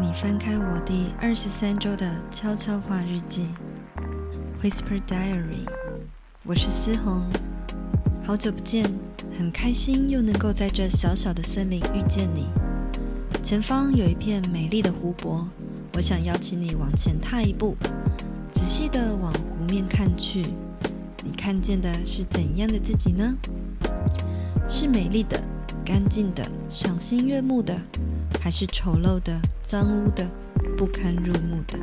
你翻开我第二十三周的悄悄话日记，Whisper Diary。我是思红，好久不见，很开心又能够在这小小的森林遇见你。前方有一片美丽的湖泊，我想邀请你往前踏一步，仔细地往湖面看去。你看见的是怎样的自己呢？是美丽的、干净的、赏心悦目的？还是丑陋的、脏污的、不堪入目的。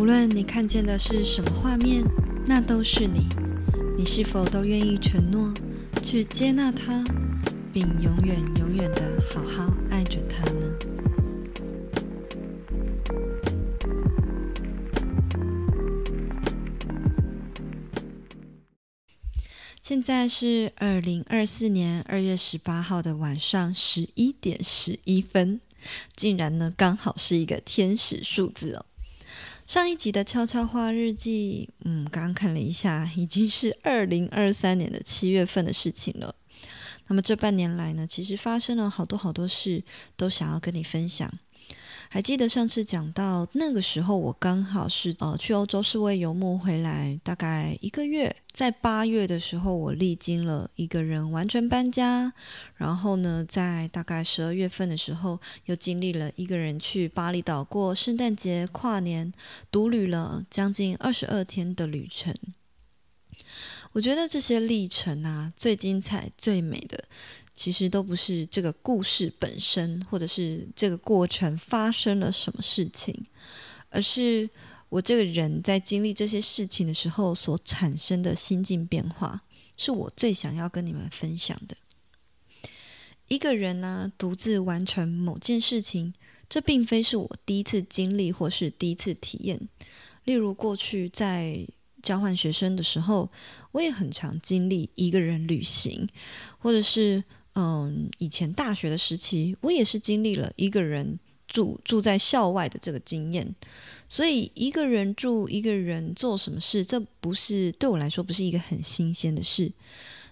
无论你看见的是什么画面，那都是你。你是否都愿意承诺去接纳它，并永远、永远的好好爱着它呢？现在是二零二四年二月十八号的晚上十一点十一分，竟然呢刚好是一个天使数字哦。上一集的悄悄话日记，嗯，刚刚看了一下，已经是二零二三年的七月份的事情了。那么这半年来呢，其实发生了好多好多事，都想要跟你分享。还记得上次讲到那个时候，我刚好是呃去欧洲是为游牧回来，大概一个月。在八月的时候，我历经了一个人完全搬家，然后呢，在大概十二月份的时候，又经历了一个人去巴厘岛过圣诞节、跨年，独旅了将近二十二天的旅程。我觉得这些历程啊，最精彩、最美的。其实都不是这个故事本身，或者是这个过程发生了什么事情，而是我这个人在经历这些事情的时候所产生的心境变化，是我最想要跟你们分享的。一个人呢，独自完成某件事情，这并非是我第一次经历或是第一次体验。例如过去在交换学生的时候，我也很常经历一个人旅行，或者是。嗯，以前大学的时期，我也是经历了一个人住住在校外的这个经验，所以一个人住，一个人做什么事，这不是对我来说不是一个很新鲜的事。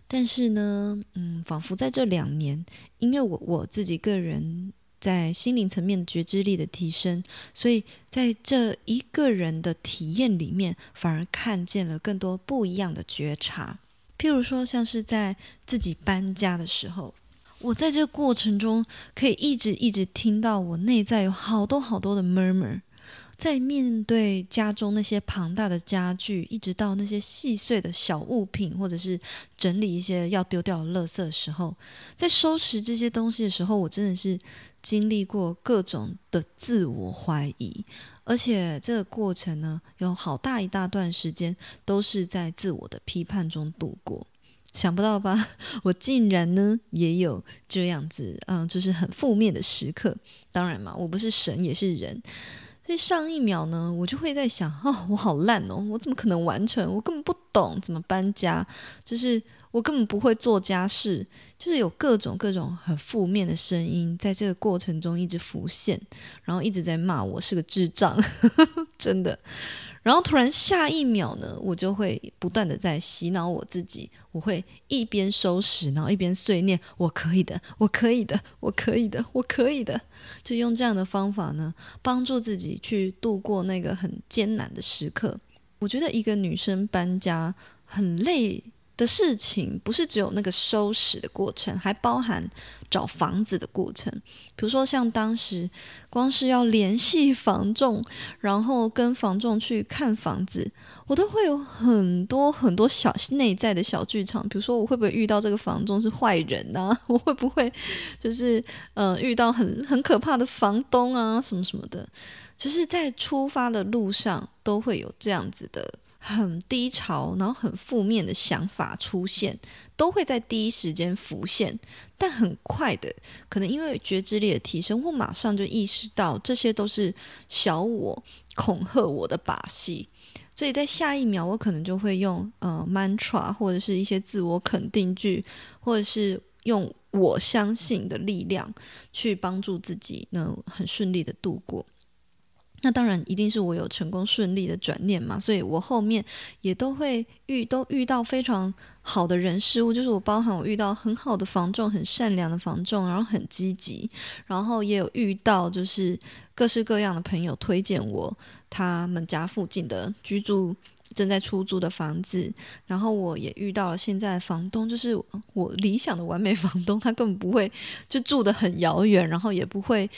但是呢，嗯，仿佛在这两年，因为我我自己个人在心灵层面觉知力的提升，所以在这一个人的体验里面，反而看见了更多不一样的觉察。譬如说，像是在自己搬家的时候，我在这个过程中可以一直一直听到我内在有好多好多的 murmur，在面对家中那些庞大的家具，一直到那些细碎的小物品，或者是整理一些要丢掉的垃圾的时候，在收拾这些东西的时候，我真的是经历过各种的自我怀疑。而且这个过程呢，有好大一大段时间都是在自我的批判中度过。想不到吧？我竟然呢也有这样子，嗯，就是很负面的时刻。当然嘛，我不是神，也是人。所以上一秒呢，我就会在想，哦，我好烂哦，我怎么可能完成？我根本不懂怎么搬家，就是我根本不会做家事。就是有各种各种很负面的声音在这个过程中一直浮现，然后一直在骂我是个智障，真的。然后突然下一秒呢，我就会不断的在洗脑我自己，我会一边收拾，然后一边碎念：我可以的，我可以的，我可以的，我可以的。就用这样的方法呢，帮助自己去度过那个很艰难的时刻。我觉得一个女生搬家很累。的事情不是只有那个收拾的过程，还包含找房子的过程。比如说，像当时光是要联系房仲，然后跟房仲去看房子，我都会有很多很多小内在的小剧场。比如说，我会不会遇到这个房仲是坏人啊？我会不会就是呃遇到很很可怕的房东啊？什么什么的，就是在出发的路上都会有这样子的。很低潮，然后很负面的想法出现，都会在第一时间浮现。但很快的，可能因为觉知力的提升，我马上就意识到这些都是小我恐吓我的把戏。所以在下一秒，我可能就会用呃 mantra 或者是一些自我肯定句，或者是用我相信的力量去帮助自己，能很顺利的度过。那当然一定是我有成功顺利的转念嘛，所以我后面也都会遇都遇到非常好的人事物，就是我包含我遇到很好的房仲，很善良的房仲，然后很积极，然后也有遇到就是各式各样的朋友推荐我他们家附近的居住正在出租的房子，然后我也遇到了现在房东，就是我理想的完美房东，他根本不会就住得很遥远，然后也不会。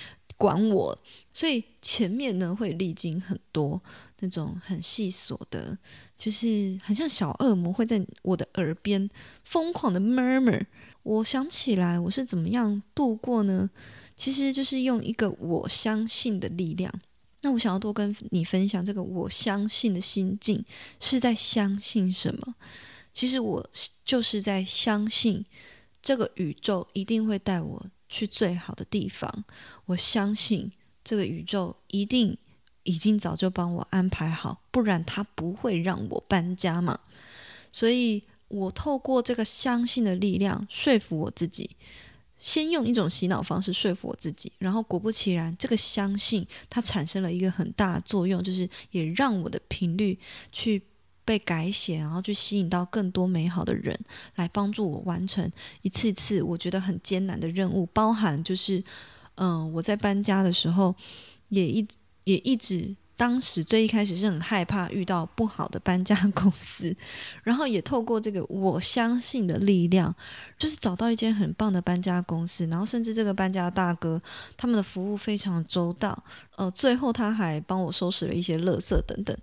管我，所以前面呢会历经很多那种很细琐的，就是很像小恶魔会在我的耳边疯狂的 murmur。我想起来我是怎么样度过呢？其实就是用一个我相信的力量。那我想要多跟你分享这个我相信的心境是在相信什么？其实我就是在相信这个宇宙一定会带我。去最好的地方，我相信这个宇宙一定已经早就帮我安排好，不然他不会让我搬家嘛。所以我透过这个相信的力量说服我自己，先用一种洗脑方式说服我自己，然后果不其然，这个相信它产生了一个很大的作用，就是也让我的频率去。被改写，然后去吸引到更多美好的人来帮助我完成一次次我觉得很艰难的任务，包含就是，嗯、我在搬家的时候也一也一直。当时最一开始是很害怕遇到不好的搬家公司，然后也透过这个我相信的力量，就是找到一间很棒的搬家公司，然后甚至这个搬家大哥他们的服务非常周到，呃，最后他还帮我收拾了一些垃圾等等。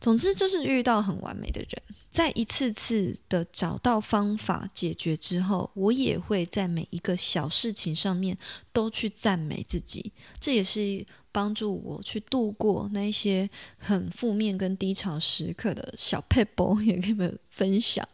总之就是遇到很完美的人，在一次次的找到方法解决之后，我也会在每一个小事情上面都去赞美自己，这也是。帮助我去度过那些很负面跟低潮时刻的小撇步，也跟你们分享。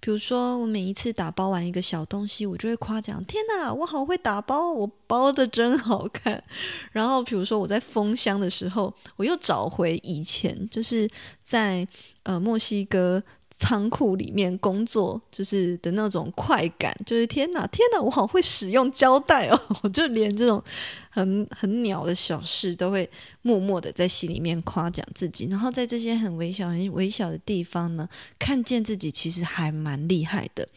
比如说，我每一次打包完一个小东西，我就会夸奖：“天哪，我好会打包，我包的真好看。”然后，比如说我在封箱的时候，我又找回以前就是在呃墨西哥。仓库里面工作就是的那种快感，就是天哪，天哪，我好会使用胶带哦！我就连这种很很鸟的小事都会默默的在心里面夸奖自己，然后在这些很微小、很微小的地方呢，看见自己其实还蛮厉害的。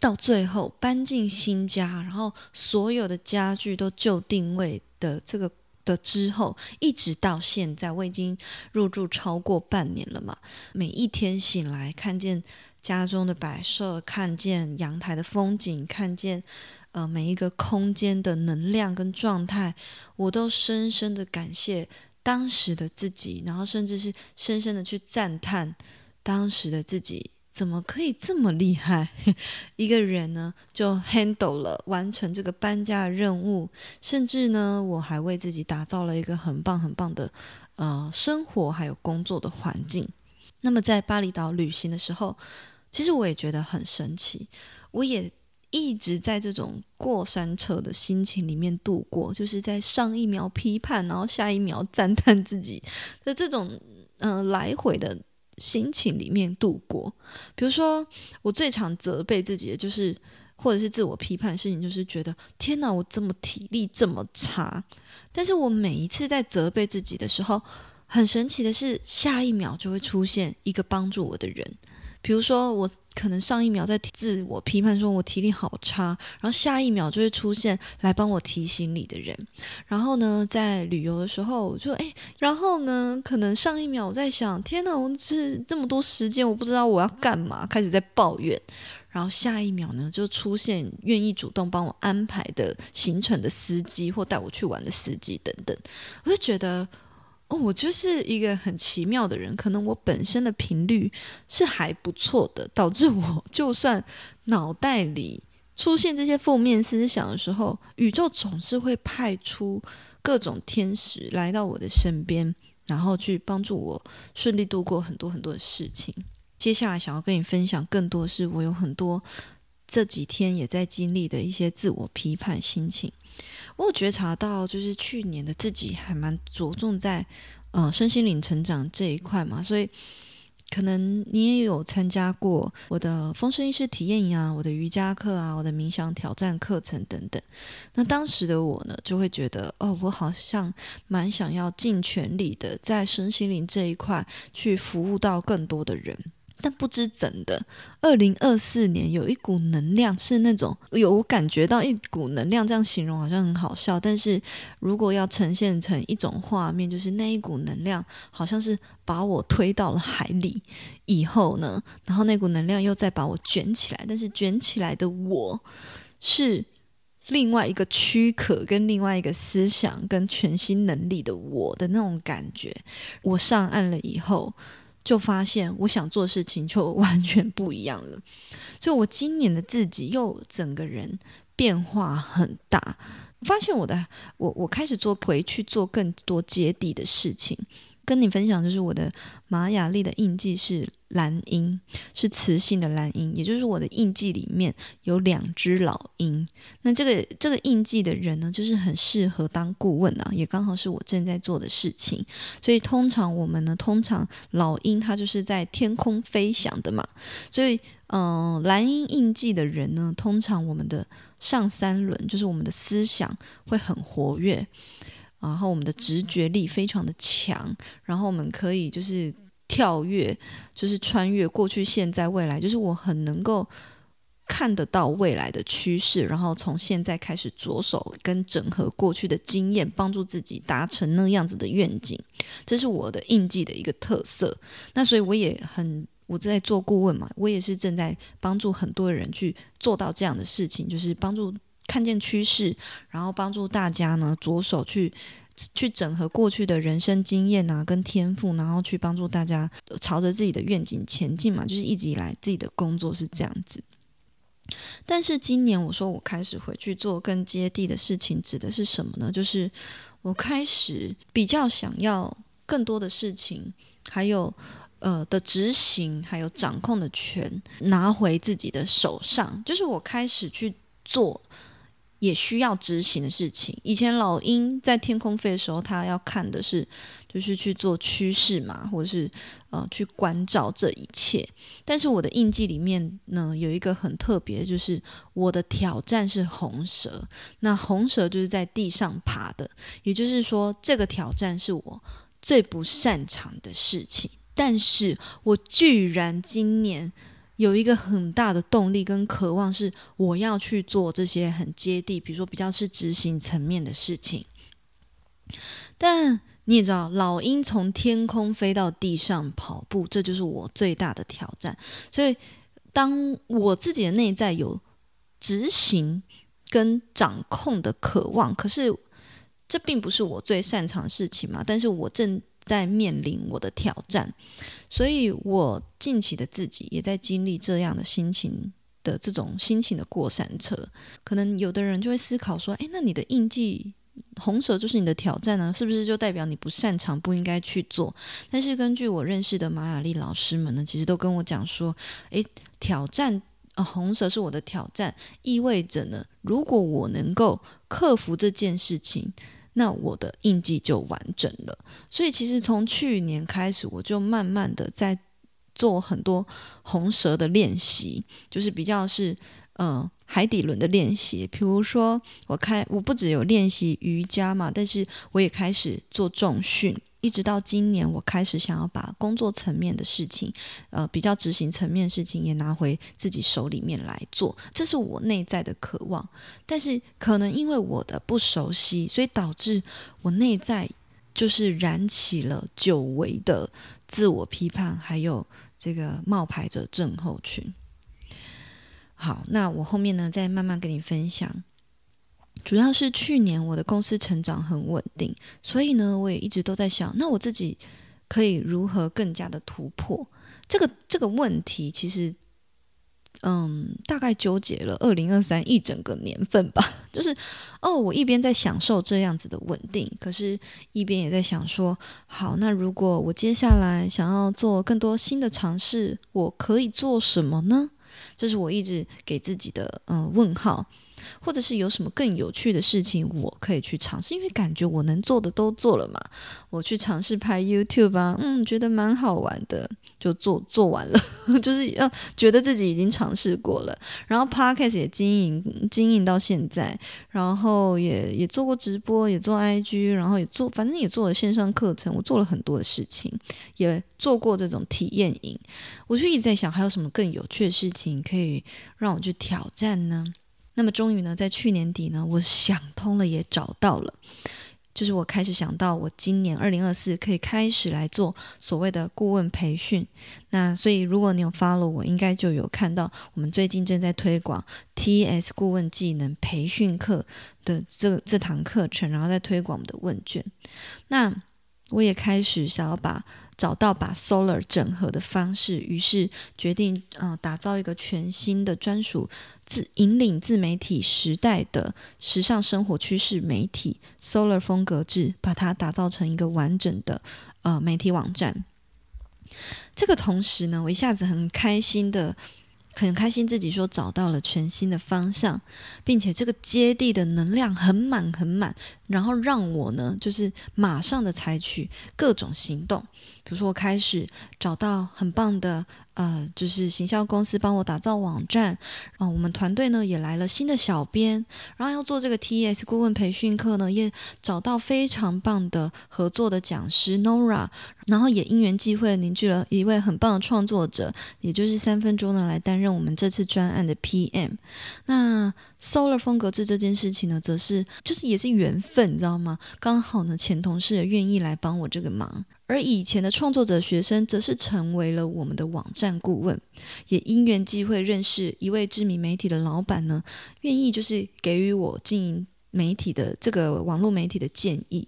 到最后搬进新家，然后所有的家具都就定位的这个。的之后，一直到现在，我已经入住超过半年了嘛。每一天醒来，看见家中的摆设，看见阳台的风景，看见呃每一个空间的能量跟状态，我都深深的感谢当时的自己，然后甚至是深深的去赞叹当时的自己。怎么可以这么厉害？一个人呢，就 handle 了完成这个搬家的任务，甚至呢，我还为自己打造了一个很棒很棒的呃生活还有工作的环境。那么在巴厘岛旅行的时候，其实我也觉得很神奇，我也一直在这种过山车的心情里面度过，就是在上一秒批判，然后下一秒赞叹自己的这种嗯、来回的。心情里面度过，比如说我最常责备自己的就是，或者是自我批判的事情，就是觉得天哪，我怎么体力这么差？但是我每一次在责备自己的时候，很神奇的是，下一秒就会出现一个帮助我的人，比如说我。可能上一秒在自我批判，说我体力好差，然后下一秒就会出现来帮我提醒你的人。然后呢，在旅游的时候，我就诶，然后呢，可能上一秒我在想，天哪，我这这么多时间，我不知道我要干嘛，开始在抱怨。然后下一秒呢，就出现愿意主动帮我安排的行程的司机，或带我去玩的司机等等。我就觉得。哦，我就是一个很奇妙的人，可能我本身的频率是还不错的，导致我 就算脑袋里出现这些负面思想的时候，宇宙总是会派出各种天使来到我的身边，然后去帮助我顺利度过很多很多的事情。接下来想要跟你分享更多，是我有很多这几天也在经历的一些自我批判心情。我有觉察到，就是去年的自己还蛮着重在，呃，身心灵成长这一块嘛，所以可能你也有参加过我的风声意识体验营啊，我的瑜伽课啊，我的冥想挑战课程等等。那当时的我呢，就会觉得，哦，我好像蛮想要尽全力的在身心灵这一块去服务到更多的人。但不知怎的，二零二四年有一股能量是那种有我感觉到一股能量，这样形容好像很好笑。但是如果要呈现成一种画面，就是那一股能量好像是把我推到了海里以后呢，然后那股能量又再把我卷起来，但是卷起来的我是另外一个躯壳跟另外一个思想跟全新能力的我的那种感觉。我上岸了以后。就发现我想做事情就 完全不一样了，所以我今年的自己又整个人变化很大。发现我的我我开始做回去做更多接地的事情。跟你分享，就是我的玛雅历的印记是蓝鹰，是磁性的蓝鹰，也就是我的印记里面有两只老鹰。那这个这个印记的人呢，就是很适合当顾问啊，也刚好是我正在做的事情。所以通常我们呢，通常老鹰它就是在天空飞翔的嘛。所以，嗯、蓝鹰印记的人呢，通常我们的上三轮就是我们的思想会很活跃。然后我们的直觉力非常的强，然后我们可以就是跳跃，就是穿越过去、现在、未来，就是我很能够看得到未来的趋势，然后从现在开始着手跟整合过去的经验，帮助自己达成那样子的愿景，这是我的印记的一个特色。那所以我也很，我在做顾问嘛，我也是正在帮助很多人去做到这样的事情，就是帮助。看见趋势，然后帮助大家呢，着手去去整合过去的人生经验啊，跟天赋，然后去帮助大家朝着自己的愿景前进嘛。就是一直以来自己的工作是这样子。但是今年我说我开始回去做更接地的事情，指的是什么呢？就是我开始比较想要更多的事情，还有呃的执行，还有掌控的权拿回自己的手上。就是我开始去做。也需要执行的事情。以前老鹰在天空飞的时候，他要看的是，就是去做趋势嘛，或者是呃去关照这一切。但是我的印记里面呢，有一个很特别，就是我的挑战是红蛇。那红蛇就是在地上爬的，也就是说，这个挑战是我最不擅长的事情。但是我居然今年。有一个很大的动力跟渴望，是我要去做这些很接地，比如说比较是执行层面的事情。但你也知道，老鹰从天空飞到地上跑步，这就是我最大的挑战。所以，当我自己的内在有执行跟掌控的渴望，可是这并不是我最擅长的事情嘛。但是我正在面临我的挑战，所以我近期的自己也在经历这样的心情的这种心情的过山车。可能有的人就会思考说：“诶，那你的印记红蛇就是你的挑战呢？是不是就代表你不擅长，不应该去做？”但是根据我认识的玛雅丽老师们呢，其实都跟我讲说：“诶，挑战啊，红蛇是我的挑战，意味着呢，如果我能够克服这件事情。”那我的印记就完整了，所以其实从去年开始，我就慢慢的在做很多红蛇的练习，就是比较是嗯海底轮的练习。比如说，我开我不只有练习瑜伽嘛，但是我也开始做重训。一直到今年，我开始想要把工作层面的事情，呃，比较执行层面的事情也拿回自己手里面来做，这是我内在的渴望。但是可能因为我的不熟悉，所以导致我内在就是燃起了久违的自我批判，还有这个冒牌者症候群。好，那我后面呢，再慢慢跟你分享。主要是去年我的公司成长很稳定，所以呢，我也一直都在想，那我自己可以如何更加的突破这个这个问题？其实，嗯，大概纠结了二零二三一整个年份吧。就是哦，我一边在享受这样子的稳定，可是一边也在想说，好，那如果我接下来想要做更多新的尝试，我可以做什么呢？这是我一直给自己的嗯问号。或者是有什么更有趣的事情我可以去尝试，因为感觉我能做的都做了嘛。我去尝试拍 YouTube 啊，嗯，觉得蛮好玩的，就做做完了，就是要觉得自己已经尝试过了。然后 Podcast 也经营经营到现在，然后也也做过直播，也做 IG，然后也做，反正也做了线上课程，我做了很多的事情，也做过这种体验营。我就一直在想，还有什么更有趣的事情可以让我去挑战呢？那么终于呢，在去年底呢，我想通了，也找到了，就是我开始想到，我今年二零二四可以开始来做所谓的顾问培训。那所以，如果你有 follow 我，应该就有看到我们最近正在推广 TS 顾问技能培训课的这这堂课程，然后在推广我们的问卷。那我也开始想要把。找到把 Solar 整合的方式，于是决定，呃，打造一个全新的专属自引领自媒体时代的时尚生活趋势媒体 Solar 风格制，把它打造成一个完整的呃媒体网站。这个同时呢，我一下子很开心的。很开心自己说找到了全新的方向，并且这个接地的能量很满很满，然后让我呢就是马上的采取各种行动，比如说我开始找到很棒的。呃，就是行销公司帮我打造网站，呃，我们团队呢也来了新的小编，然后要做这个 T E S 顾问培训课呢，也找到非常棒的合作的讲师 Nora，然后也因缘际会凝聚了一位很棒的创作者，也就是三分钟呢来担任我们这次专案的 PM。那 Solar 风格志这件事情呢，则是就是也是缘分，你知道吗？刚好呢前同事也愿意来帮我这个忙。而以前的创作者学生，则是成为了我们的网站顾问，也因缘际会认识一位知名媒体的老板呢，愿意就是给予我经营媒体的这个网络媒体的建议，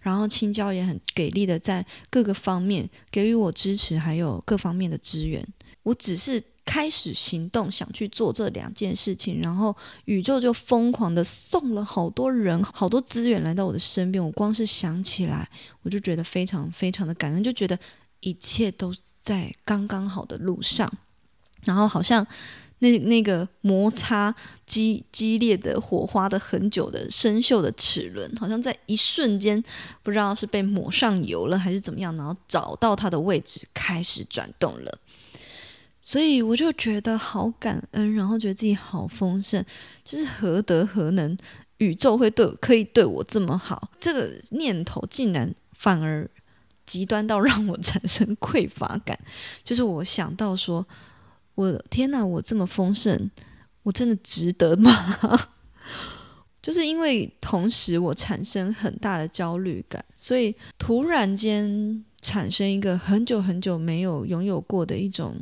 然后青椒也很给力的在各个方面给予我支持，还有各方面的资源，我只是。开始行动，想去做这两件事情，然后宇宙就疯狂的送了好多人、好多资源来到我的身边。我光是想起来，我就觉得非常非常的感恩，就觉得一切都在刚刚好的路上。然后好像那那个摩擦激激烈的火花的很久的生锈的齿轮，好像在一瞬间，不知道是被抹上油了还是怎么样，然后找到它的位置，开始转动了。所以我就觉得好感恩，然后觉得自己好丰盛，就是何德何能，宇宙会对可以对我这么好，这个念头竟然反而极端到 让我产生匮乏感。就是我想到说，我天哪，我这么丰盛，我真的值得吗？就是因为同时我产生很大的焦虑感，所以突然间产生一个很久很久没有拥有过的一种。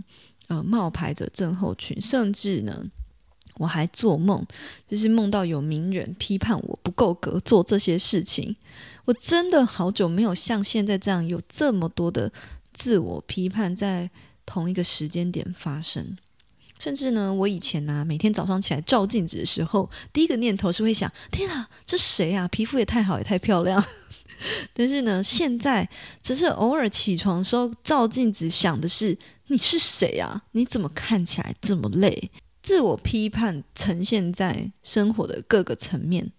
呃，冒牌者症候群，甚至呢，我还做梦，就是梦到有名人批判我不够格做这些事情。我真的好久没有像现在这样有这么多的自我批判在同一个时间点发生。甚至呢，我以前呢、每天早上起来照镜子的时候，第一个念头是会想：天啊，这谁啊？皮肤也太好，也太漂亮。但是呢，现在只是偶尔起床时候照镜子，想的是。你是谁啊？你怎么看起来这么累？自我批判呈现在生活的各个层面。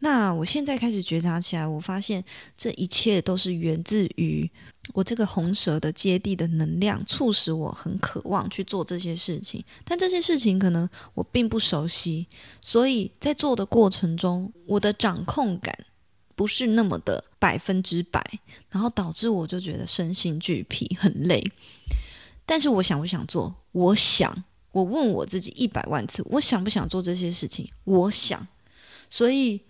那我现在开始觉察起来，我发现这一切都是源自于我这个红蛇的接地的能量，促使我很渴望去做这些事情。但这些事情可能我并不熟悉，所以在做的过程中，我的掌控感不是那么的百分之百，然后导致我就觉得身心俱疲，很累。但是我想不想做？我想，我问我自己一百万次，我想不想做这些事情？我想，所以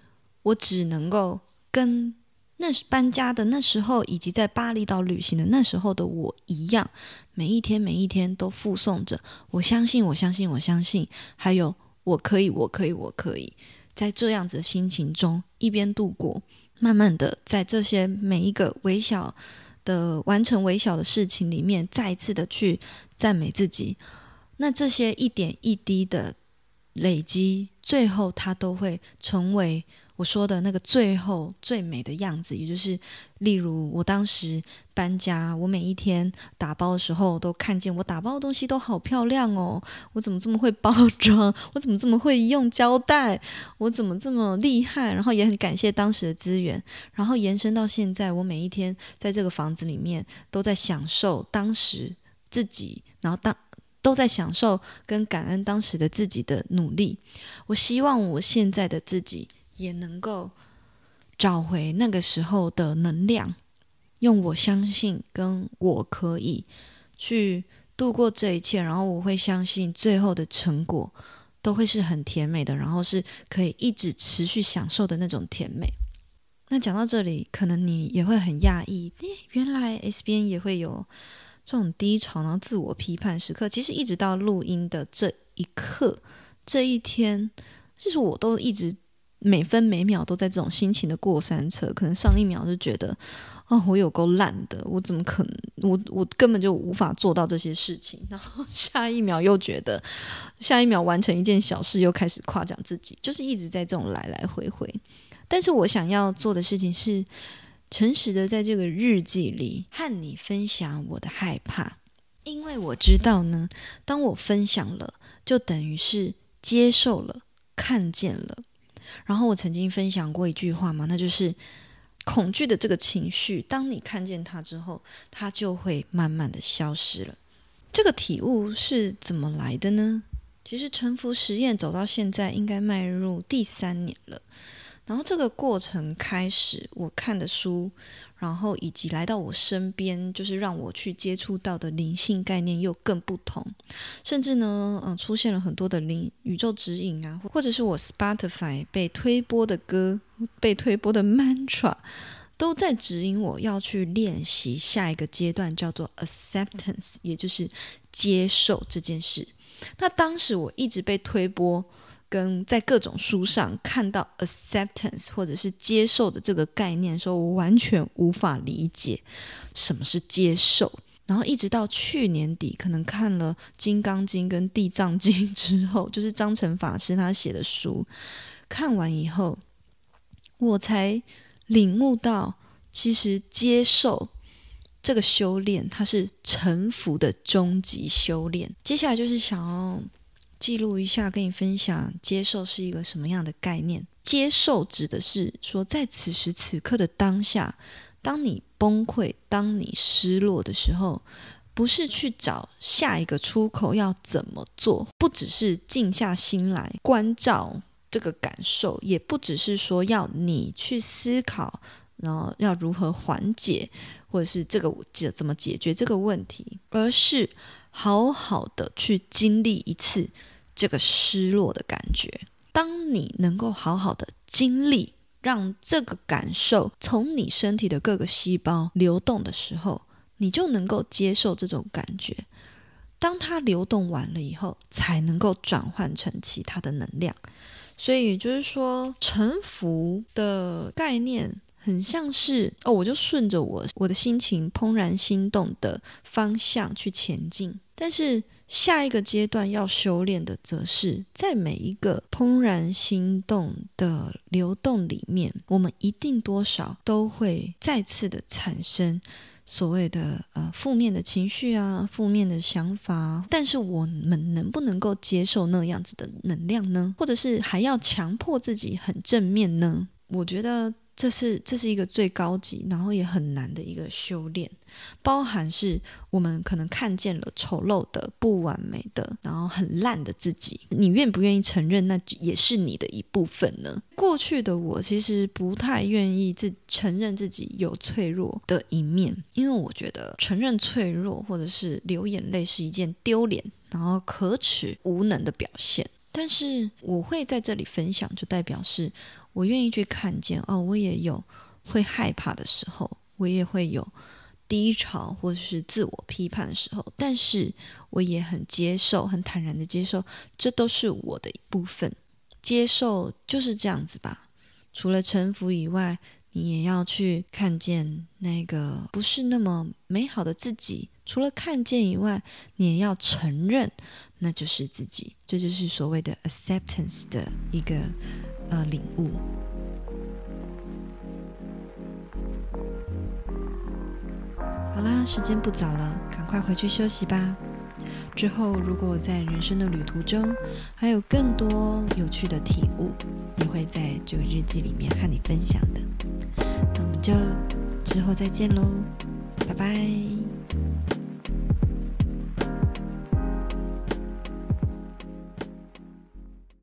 我只能够跟那搬家的那时候，以及在巴厘岛旅行的那时候的我一样，每一天每一天都附送着“我相信，我相信，我相信”，还有“我可以，我可以，我可以”。在这样子的心情中，一边度过，慢慢的在这些每一个微小。的完成微小的事情里面，再一次的去赞美自己，那这些一点一滴的累积，最后它都会成为我说的那个最后最美的样子，也就是，例如我当时搬家，我每一天打包的时候，都看见我打包的东西都好漂亮哦。我怎么这么会包装？我怎么这么会用胶带？我怎么这么厉害？然后也很感谢当时的资源，然后延伸到现在，我每一天在这个房子里面都在享受当时自己，然后当都在享受跟感恩当时的自己的努力。我希望我现在的自己。也能够找回那个时候的能量，用我相信跟我可以去度过这一切，然后我会相信最后的成果都会是很甜美的，然后是可以一直持续享受的那种甜美。那讲到这里，可能你也会很讶异，原来 S 编也会有这种低潮，然后自我批判时刻。其实一直到录音的这一刻，这一天，就是我都一直。每分每秒都在这种心情的过山车，可能上一秒就觉得，哦，我有够烂的，我怎么可能，我我根本就无法做到这些事情。然后下一秒又觉得，下一秒完成一件小事又开始夸奖自己，就是一直在这种来来回回。但是我想要做的事情是，诚实的在这个日记里和你分享我的害怕，因为我知道呢，当我分享了，就等于是接受了，看见了。然后我曾经分享过一句话嘛，那就是恐惧的这个情绪，当你看见它之后，它就会慢慢的消失了。这个体悟是怎么来的呢？其实沉浮实验走到现在，应该迈入第三年了。然后这个过程开始，我看的书。然后以及来到我身边，就是让我去接触到的灵性概念又更不同，甚至呢，嗯，出现了很多的灵宇宙指引啊，或者是我 Spotify 被推播的歌、被推播的 mantra，都在指引我要去练习下一个阶段，叫做 acceptance，也就是接受这件事。那当时我一直被推播。跟在各种书上看到 acceptance 或者是接受的这个概念的时候，我完全无法理解什么是接受。然后一直到去年底，可能看了《金刚经》跟《地藏经》之后，就是张成法师他写的书，看完以后，我才领悟到，其实接受这个修炼，它是臣服的终极修炼。接下来就是想要。记录一下，跟你分享，接受是一个什么样的概念？接受指的是说，在此时此刻的当下，当你崩溃、当你失落的时候，不是去找下一个出口要怎么做，不只是静下心来关照这个感受，也不只是说要你去思考，然后要如何缓解，或者是这个解怎么解决这个问题，而是好好的去经历一次。这个失落的感觉，当你能够好好的经历，让这个感受从你身体的各个细胞流动的时候，你就能够接受这种感觉。当它流动完了以后，才能够转换成其他的能量。所以就是说，沉浮的概念很像是哦，我就顺着我我的心情怦然心动的方向去前进，但是。下一个阶段要修炼的，则是在每一个怦然心动的流动里面，我们一定多少都会再次的产生所谓的呃负面的情绪啊，负面的想法。但是我们能不能够接受那样子的能量呢？或者是还要强迫自己很正面呢？我觉得。这是这是一个最高级，然后也很难的一个修炼，包含是我们可能看见了丑陋的、不完美的，然后很烂的自己，你愿不愿意承认那也是你的一部分呢？过去的我其实不太愿意自承认自己有脆弱的一面，因为我觉得承认脆弱或者是流眼泪是一件丢脸，然后可耻无能的表现。但是我会在这里分享，就代表是。我愿意去看见哦，我也有会害怕的时候，我也会有低潮或者是自我批判的时候，但是我也很接受，很坦然的接受，这都是我的一部分。接受就是这样子吧。除了臣服以外，你也要去看见那个不是那么美好的自己。除了看见以外你也要承认那就是自己。这就是所谓的 acceptance 的一个呃领悟。好啦时间不早了赶快回去休息吧。之后如果我在人生的旅途中还有更多有趣的体悟也会在这个日记里面和你分享的。那我们就之后再见喽拜拜。